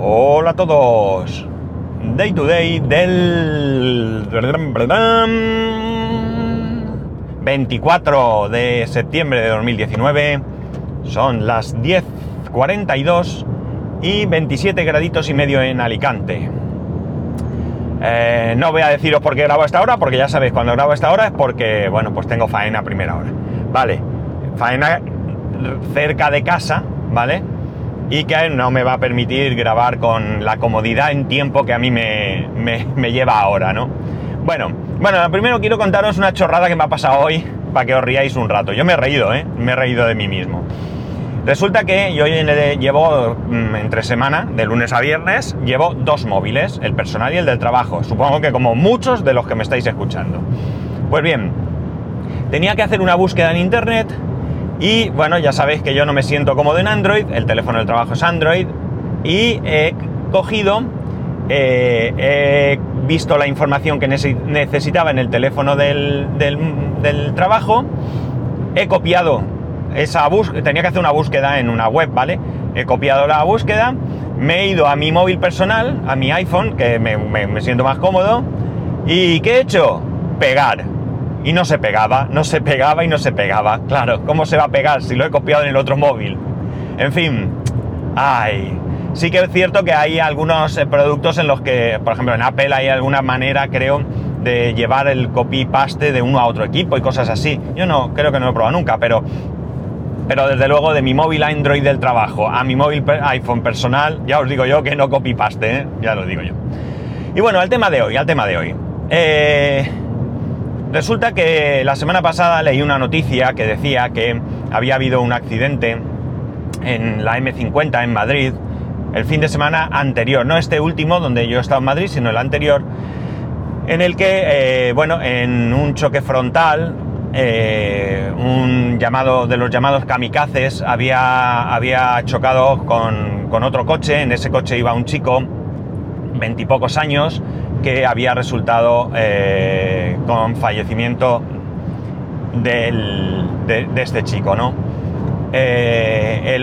Hola a todos. Day to day del 24 de septiembre de 2019. Son las 10.42 y 27 graditos y medio en Alicante. Eh, no voy a deciros por qué grabo a esta hora, porque ya sabéis, cuando grabo a esta hora es porque, bueno, pues tengo faena a primera hora. Vale, faena cerca de casa, ¿vale? Y que no me va a permitir grabar con la comodidad en tiempo que a mí me, me lleva ahora, ¿no? Bueno, bueno, primero quiero contaros una chorrada que me ha pasado hoy para que os riáis un rato. Yo me he reído, ¿eh? Me he reído de mí mismo. Resulta que yo llevo mm, entre semana, de lunes a viernes, llevo dos móviles, el personal y el del trabajo. Supongo que como muchos de los que me estáis escuchando. Pues bien, tenía que hacer una búsqueda en internet y bueno, ya sabéis que yo no me siento cómodo en Android, el teléfono del trabajo es Android y he cogido, eh, he visto la información que necesitaba en el teléfono del, del trabajo, he copiado esa búsqueda, tenía que hacer una búsqueda en una web, ¿vale? He copiado la búsqueda, me he ido a mi móvil personal, a mi iPhone, que me, siento más cómodo, y ¿qué he hecho? Pegar. Y no se pegaba, no se pegaba y no se pegaba. Claro, ¿cómo se va a pegar si lo he copiado en el otro móvil? En fin, ay. Sí que es cierto que hay algunos eh, productos en los que, por ejemplo, en Apple hay alguna manera, creo, de llevar el copy-paste de uno a otro equipo y cosas así. Yo no, creo que no lo he probado nunca, pero pero desde luego de mi móvil Android del trabajo a mi móvil iPhone personal, ya os digo yo que no copy paste, ¿eh? ya lo digo yo. Y bueno, al tema de hoy, al tema de hoy. Eh, resulta que la semana pasada leí una noticia que decía que había habido un accidente en la M50 en Madrid el fin de semana anterior, no este último donde yo he estado en Madrid, sino el anterior, en el que, eh, bueno, en un choque frontal, eh, un llamado de los llamados kamikazes había, había chocado con, otro coche, en ese coche iba un chico, veintipocos años, que había resultado eh, con fallecimiento de, este chico, ¿no? Eh,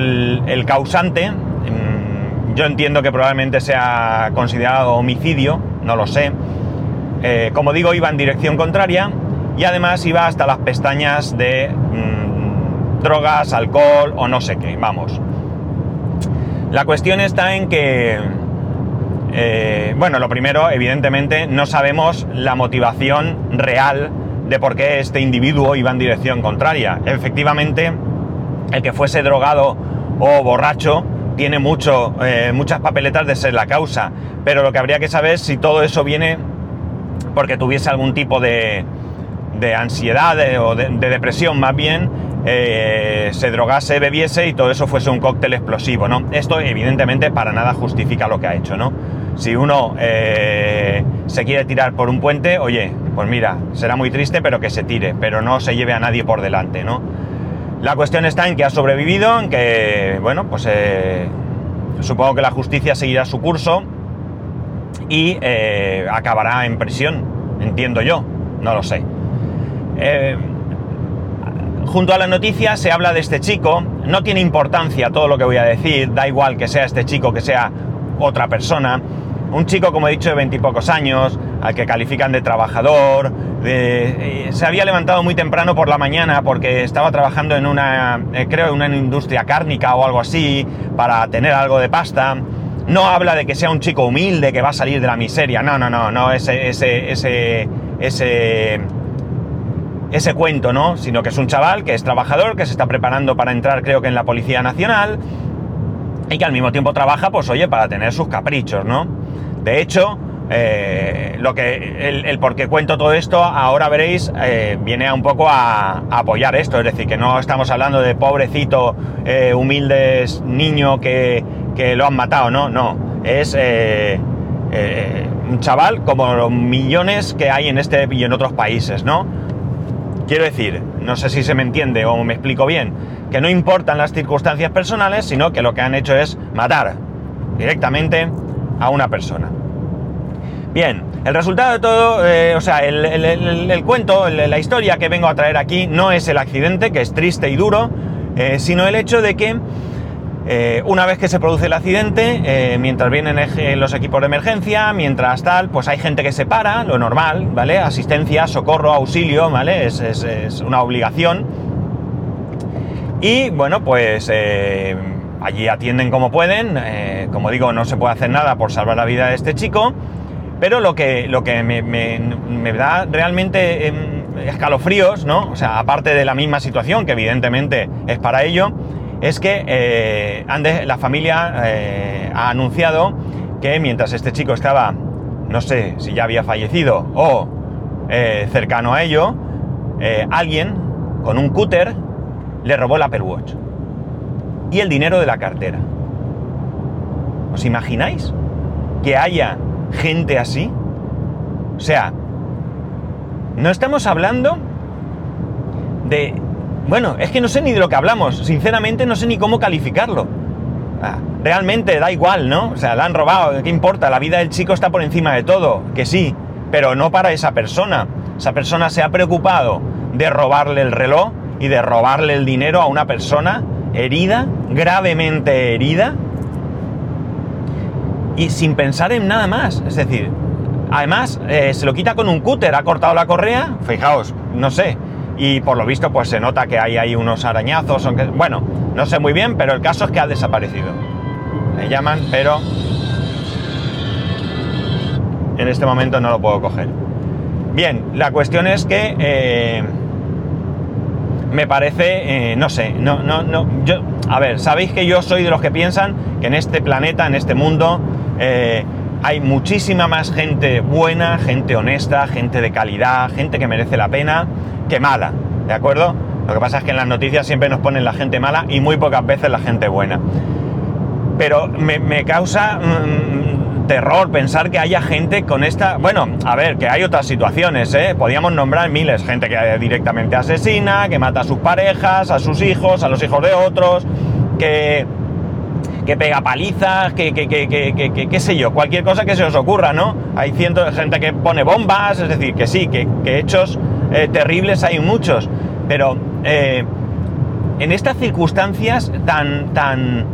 el, causante, mm, yo entiendo que probablemente sea considerado homicidio, no lo sé. como digo, iba en dirección contraria y además iba hasta las pestañas de mm, drogas, alcohol o no sé qué, vamos. La cuestión está en que, eh, bueno, lo primero, evidentemente, no sabemos la motivación real de por qué este individuo iba en dirección contraria. Efectivamente, el que fuese drogado o borracho tiene mucho, eh, muchas papeletas de ser la causa, pero lo que habría que saber es si todo eso viene porque tuviese algún tipo de, de ansiedad o de, depresión más bien, eh, se drogase, bebiese y todo eso fuese un cóctel explosivo, ¿no? Esto evidentemente para nada justifica lo que ha hecho, ¿no? Si uno eh, se quiere tirar por un puente, oye, pues mira, será muy triste, pero que se tire, pero no se lleve a nadie por delante, ¿no? La cuestión está en que ha sobrevivido, en que, bueno, pues eh, supongo que la justicia seguirá su curso y acabará en prisión, entiendo yo, no lo sé. Eh, junto a la noticia se habla de este chico, no tiene importancia todo lo que voy a decir, da igual que sea este chico, que sea otra persona. Un chico, como he dicho, de veintipocos años, al que califican de trabajador, eh, se había levantado muy temprano por la mañana porque estaba trabajando en una, eh, creo, en una industria cárnica o algo así, para tener algo de pasta. No habla de que sea un chico humilde que va a salir de la miseria, no, no, no, no, ese, ese, ese, ese ese cuento, ¿no? Sino que es un chaval que es trabajador, que se está preparando para entrar, creo que en la Policía Nacional, y que al mismo tiempo trabaja, pues oye, para tener sus caprichos, ¿no? De hecho, eh, lo que el, por qué cuento todo esto, ahora veréis, eh, viene un poco a, apoyar esto. Es decir, que no estamos hablando de pobrecito, eh, humildes niño que, que, lo han matado, no, no. Es un chaval como los millones que hay en este y en otros países, ¿no? Quiero decir, no sé si se me entiende o me explico bien, que no importan las circunstancias personales, sino que lo que han hecho es matar directamente a una persona. Bien, el resultado de todo, eh, o sea, el, cuento, la historia que vengo a traer aquí no es el accidente, que es triste y duro, eh, sino el hecho de que Eh, una vez que se produce el accidente, eh, mientras vienen los equipos de emergencia, mientras tal, pues hay gente que se para, lo normal, ¿vale? Asistencia, socorro, auxilio, ¿vale? Es, una obligación. Y bueno, pues eh, allí atienden como pueden. como digo, no se puede hacer nada por salvar la vida de este chico. Pero lo que, lo que me, da realmente em, escalofríos, ¿no? O sea, aparte de la misma situación, que evidentemente es para ello, es que eh, la familia eh, ha anunciado que mientras este chico estaba, no sé si ya había fallecido o eh, cercano a ello, alguien con un cúter le robó el Apple Watch y el dinero de la cartera. ¿Os imagináis que haya gente así? O sea, no estamos hablando de bueno, es que no sé ni de lo que hablamos, sinceramente no sé ni cómo calificarlo. Ah, realmente da igual, ¿no? O sea, la han robado, ¿qué importa? La vida del chico está por encima de todo, que sí, pero no para esa persona. Esa persona se ha preocupado de robarle el reloj y de robarle el dinero a una persona herida, gravemente herida, y sin pensar en nada más. Es decir, además eh, se lo quita con un cúter, ha cortado la correa, fijaos, no sé, y por lo visto pues se nota que hay ahí unos arañazos, aunque, bueno, no sé muy bien, pero el caso es que ha desaparecido. Le llaman, pero en este momento no lo puedo coger. Bien, la cuestión es que eh, me parece, eh, no sé, no, no, no, yo, a ver, sabéis que yo soy de los que piensan que en este planeta, en este mundo, eh, hay muchísima más gente buena, gente honesta, gente de calidad, gente que merece la pena, que mala, ¿de acuerdo? Lo que pasa es que en las noticias siempre nos ponen la gente mala y muy pocas veces la gente buena. Pero me, causa mm, terror pensar que haya gente con esta... Bueno, a ver, que hay otras situaciones, ¿eh? Podríamos nombrar miles, gente que directamente asesina, que mata a sus parejas, a sus hijos, a los hijos de otros, que que pega palizas, que, que, que, qué sé yo, cualquier cosa que se os ocurra, ¿no? Hay cientos de gente que pone bombas, es decir, que sí, que, hechos eh, terribles hay muchos, pero eh, en estas circunstancias tan, tan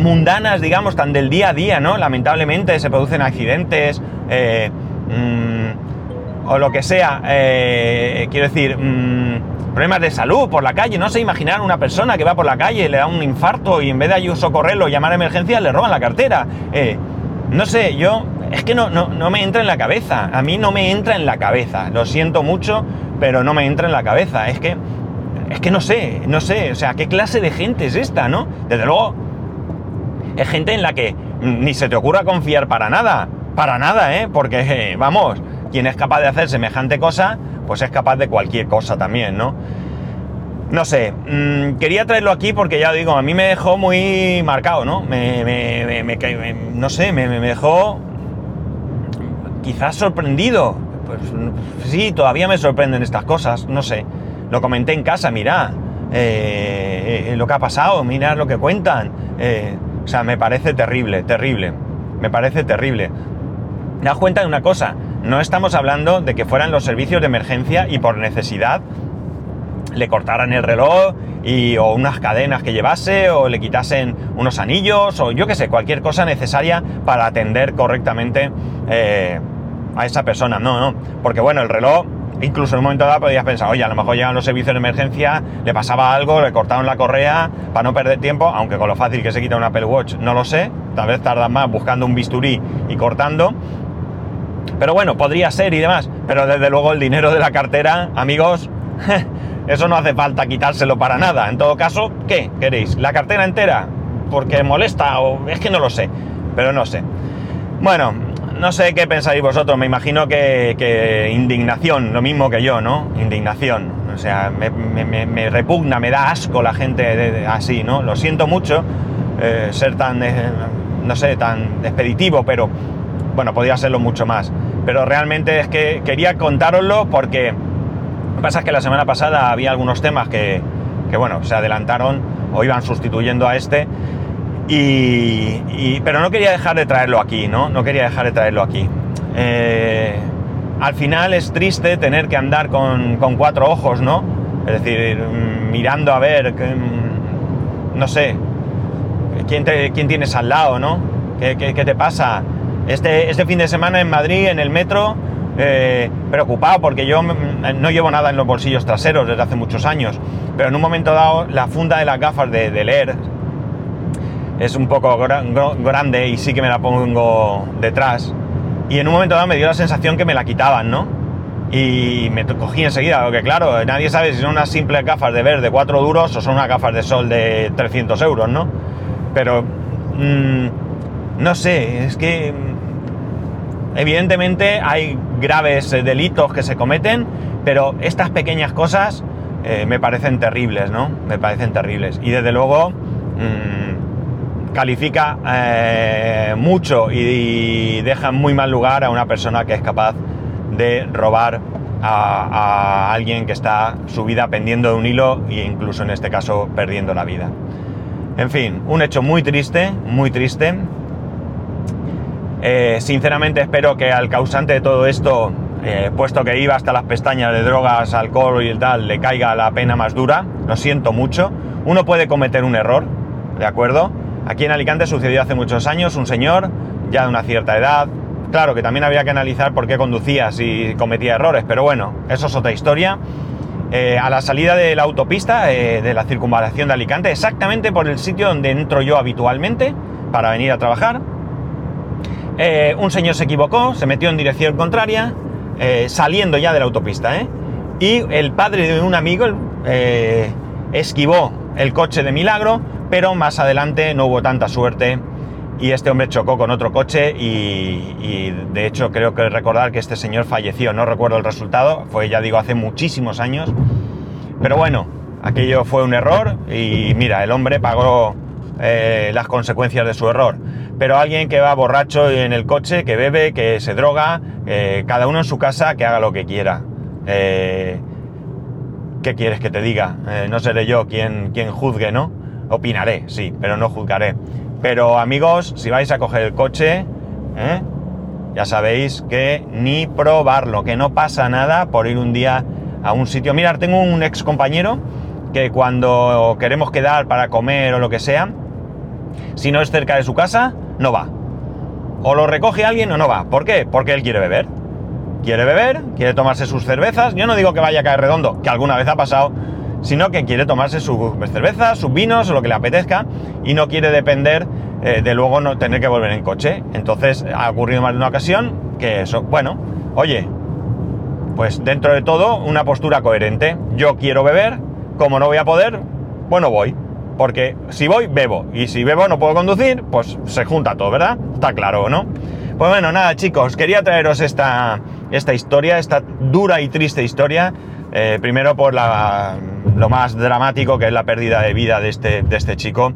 mundanas, digamos, tan del día a día, ¿no? Lamentablemente se producen accidentes eh, mm, o lo que sea, quiero decir... Mm, problemas de salud por la calle. No sé imaginar una persona que va por la calle, le da un infarto y en vez de socorrerlo, llamar a emergencia, le roban la cartera. Eh, no sé, yo es que no, no, me entra en la cabeza. A mí no me entra en la cabeza. Lo siento mucho, pero no me entra en la cabeza. Es que, es que no sé, no sé. O sea, ¿qué clase de gente es esta, no? Desde luego, es gente en la que ni se te ocurra confiar para nada. Para nada, ¿eh? Porque, vamos, quien es capaz de hacer semejante cosa, pues es capaz de cualquier cosa también, ¿no? No sé, mm, quería traerlo aquí porque ya digo, a mí me dejó muy marcado, ¿no? Me, no sé, me, dejó quizás sorprendido. Pues sí, todavía me sorprenden estas cosas, no sé. Lo comenté en casa, mira eh, eh, lo que ha pasado, mira lo que cuentan. Eh, o sea, me parece terrible, terrible. Me parece terrible. Da cuenta de una cosa, no estamos hablando de que fueran los servicios de emergencia y por necesidad le cortaran el reloj y, o unas cadenas que llevase o le quitasen unos anillos o yo que sé, cualquier cosa necesaria para atender correctamente eh, a esa persona. No, no, porque bueno, el reloj, incluso en un momento dado podías pensar, oye, a lo mejor llegan los servicios de emergencia, le pasaba algo, le cortaron la correa para no perder tiempo, aunque con lo fácil que se quita un Apple Watch no lo sé, tal vez tardan más buscando un bisturí y cortando, pero bueno, podría ser y demás. Pero desde luego el dinero de la cartera, amigos, eso no hace falta quitárselo para nada. En todo caso, ¿qué queréis? ¿La cartera entera? Porque molesta o es que no lo sé. Pero no sé. Bueno, no sé qué pensáis vosotros. Me imagino que, indignación, lo mismo que yo, ¿no? Indignación. O sea, me, repugna, me da asco la gente así, ¿no? Lo siento mucho eh, ser tan, eh, no sé, tan expeditivo, pero bueno, podría serlo mucho más. Pero realmente es que quería contároslo porque que pasa que la semana pasada había algunos temas que, bueno, se adelantaron o iban sustituyendo a este. Y, pero no quería dejar de traerlo aquí, ¿no? No quería dejar de traerlo aquí. Eh, al final es triste tener que andar con, cuatro ojos, ¿no? Es decir, mm, mirando a ver, mm, no sé, ¿quién, te- quién tienes al lado, no? ¿Qué, qué- qué te pasa? Este, este fin de semana en Madrid, en el metro, eh, preocupado porque yo mm, no llevo nada en los bolsillos traseros desde hace muchos años, pero en un momento dado la funda de las gafas de, de leer es un poco grande y sí que me la pongo detrás. Y en un momento dado me dio la sensación que me la quitaban, ¿no? Y me cogí enseguida, porque claro, nadie sabe si son unas simples gafas de ver de 4 duros o son unas gafas de sol de 300 euros, ¿no? Pero, mm, no sé, es que evidentemente hay graves eh, delitos que se cometen, pero estas pequeñas cosas eh, me parecen terribles, ¿no? Me parecen terribles. Y desde luego mm, califica eh, mucho y, y deja muy mal lugar a una persona que es capaz de robar a, a alguien que está su vida pendiendo de un hilo e incluso en este caso perdiendo la vida. En fin, un hecho muy triste, muy triste. Eh, sinceramente espero que al causante de todo esto, eh, puesto que iba hasta las pestañas de drogas, alcohol y tal, le caiga la pena más dura. Lo siento mucho. Uno puede cometer un error, ¿de acuerdo? Aquí en Alicante sucedió hace muchos años un señor, ya de una cierta edad. Claro que también había que analizar por qué conducía si cometía errores, pero bueno, eso es otra historia. Eh, a la salida de la autopista, de la circunvalación de Alicante, exactamente por el sitio donde entro yo habitualmente para venir a trabajar, eh, un señor se equivocó, se metió en dirección contraria, eh, saliendo ya de la autopista, ¿eh? Y el padre de un amigo eh, esquivó el coche de milagro, pero más adelante no hubo tanta suerte y este hombre chocó con otro coche y, de hecho creo que recordar que este señor falleció, no recuerdo el resultado, fue ya digo hace muchísimos años, pero bueno, aquello fue un error y mira, el hombre pagó las consecuencias de su error. Pero alguien que va borracho en el coche, que bebe, que se droga, eh, cada uno en su casa, que haga lo que quiera. Eh, ¿Qué quieres que te diga? Eh, no seré yo quien, quien juzgue, ¿no? Opinaré, sí, pero no juzgaré. Pero amigos, si vais a coger el coche, ya sabéis que ni probarlo, que no pasa nada por ir un día a un sitio. Mirad, tengo un ex compañero que cuando queremos quedar para comer o lo que sea, si no es cerca de su casa, no va. O lo recoge alguien o no va. ¿Por qué? Porque él quiere beber. Quiere beber, quiere tomarse sus cervezas. Yo no digo que vaya a caer redondo, que alguna vez ha pasado, sino que quiere tomarse sus cervezas, sus vinos o lo que le apetezca y no quiere depender eh, de luego no tener que volver en coche. Entonces ha ocurrido más de una ocasión que eso, bueno, oye, pues dentro de todo una postura coherente. Yo quiero beber, como no voy a poder, bueno voy. Porque si voy, bebo. Y si bebo no puedo conducir, pues se junta todo, ¿verdad? Está claro, ¿no? Pues bueno, nada, chicos, quería traeros esta, esta historia, esta dura y triste historia. Eh, primero por lo más dramático que es la pérdida de vida de este, de este chico.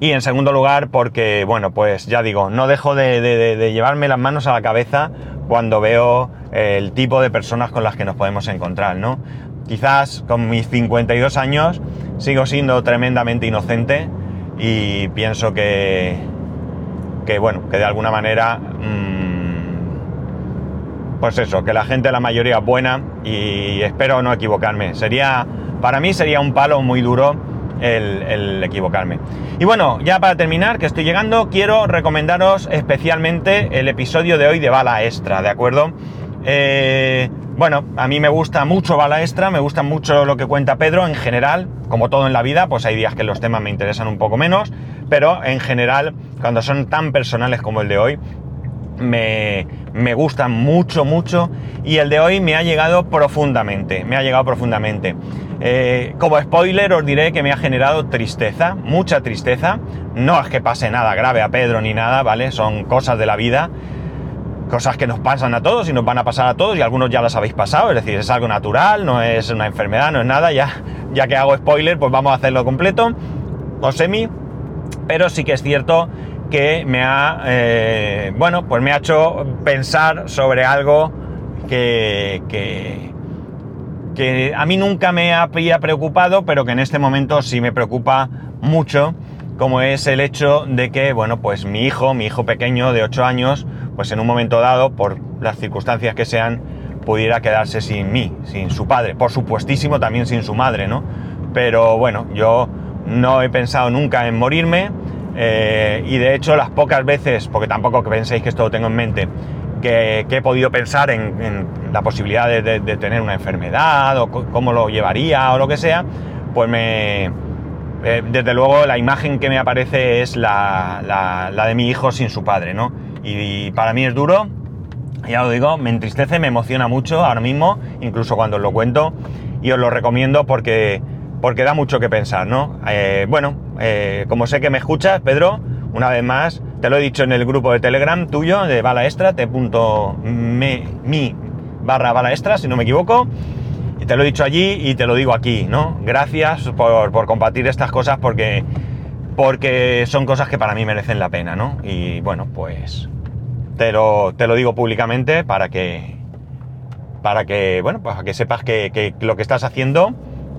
Y en segundo lugar, porque, bueno, pues ya digo, no dejo de, llevarme las manos a la cabeza cuando veo el tipo de personas con las que nos podemos encontrar, ¿no? Quizás con mis 52 años sigo siendo tremendamente inocente y pienso que, que bueno, que de alguna manera, mmm, pues eso, que la gente, la mayoría es buena y espero no equivocarme. Sería, para mí sería un palo muy duro el, el, equivocarme. Y bueno, ya para terminar, que estoy llegando, quiero recomendaros especialmente el episodio de hoy de Bala Extra, ¿de acuerdo? Eh, bueno, a mí me gusta mucho Bala Extra, me gusta mucho lo que cuenta Pedro en general, como todo en la vida, pues hay días que los temas me interesan un poco menos, pero en general, cuando son tan personales como el de hoy, me, me gustan mucho, mucho, y el de hoy me ha llegado profundamente, me ha llegado profundamente. Eh, como spoiler os diré que me ha generado tristeza, mucha tristeza. No es que pase nada grave a Pedro ni nada, ¿vale? Son cosas de la vida, cosas que nos pasan a todos y nos van a pasar a todos y algunos ya las habéis pasado, es decir, es algo natural, no es una enfermedad, no es nada, ya, ya que hago spoiler, pues vamos a hacerlo completo, o semi, pero sí que es cierto que me ha, eh, bueno, pues me ha hecho pensar sobre algo que, que que a mí nunca me había preocupado, pero que en este momento sí me preocupa mucho, como es el hecho de que, bueno, pues mi hijo, mi hijo pequeño de 8 años, pues en un momento dado, por las circunstancias que sean, pudiera quedarse sin mí, sin su padre, por supuestísimo también sin su madre, ¿no? Pero bueno, yo no he pensado nunca en morirme eh, y de hecho las pocas veces, porque tampoco que penséis que esto lo tengo en mente, que, he podido pensar en, la posibilidad de, tener una enfermedad o cómo lo llevaría o lo que sea, pues me... Eh, desde luego la imagen que me aparece es la, de mi hijo sin su padre, ¿no? Y, para mí es duro, ya lo digo, me entristece, me emociona mucho ahora mismo, incluso cuando os lo cuento, y os lo recomiendo porque, porque da mucho que pensar, ¿no? Eh, bueno, eh, como sé que me escuchas, Pedro, una vez más, te lo he dicho en el grupo de Telegram tuyo, de bala extra, t.mi barra bala extra, si no me equivoco. Y te lo he dicho allí y te lo digo aquí, ¿no? Gracias por, compartir estas cosas porque, porque son cosas que para mí merecen la pena, ¿no? Y bueno, pues te lo, te lo digo públicamente para que, para que, bueno, para que sepas que, que lo que estás haciendo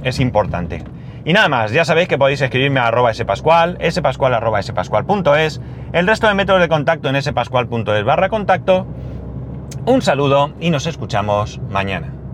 es importante. Y nada más, ya sabéis que podéis escribirme a arroba spascual, spascual arroba spascual.es, el resto de métodos de contacto en spascual.es barra contacto. Un saludo y nos escuchamos mañana.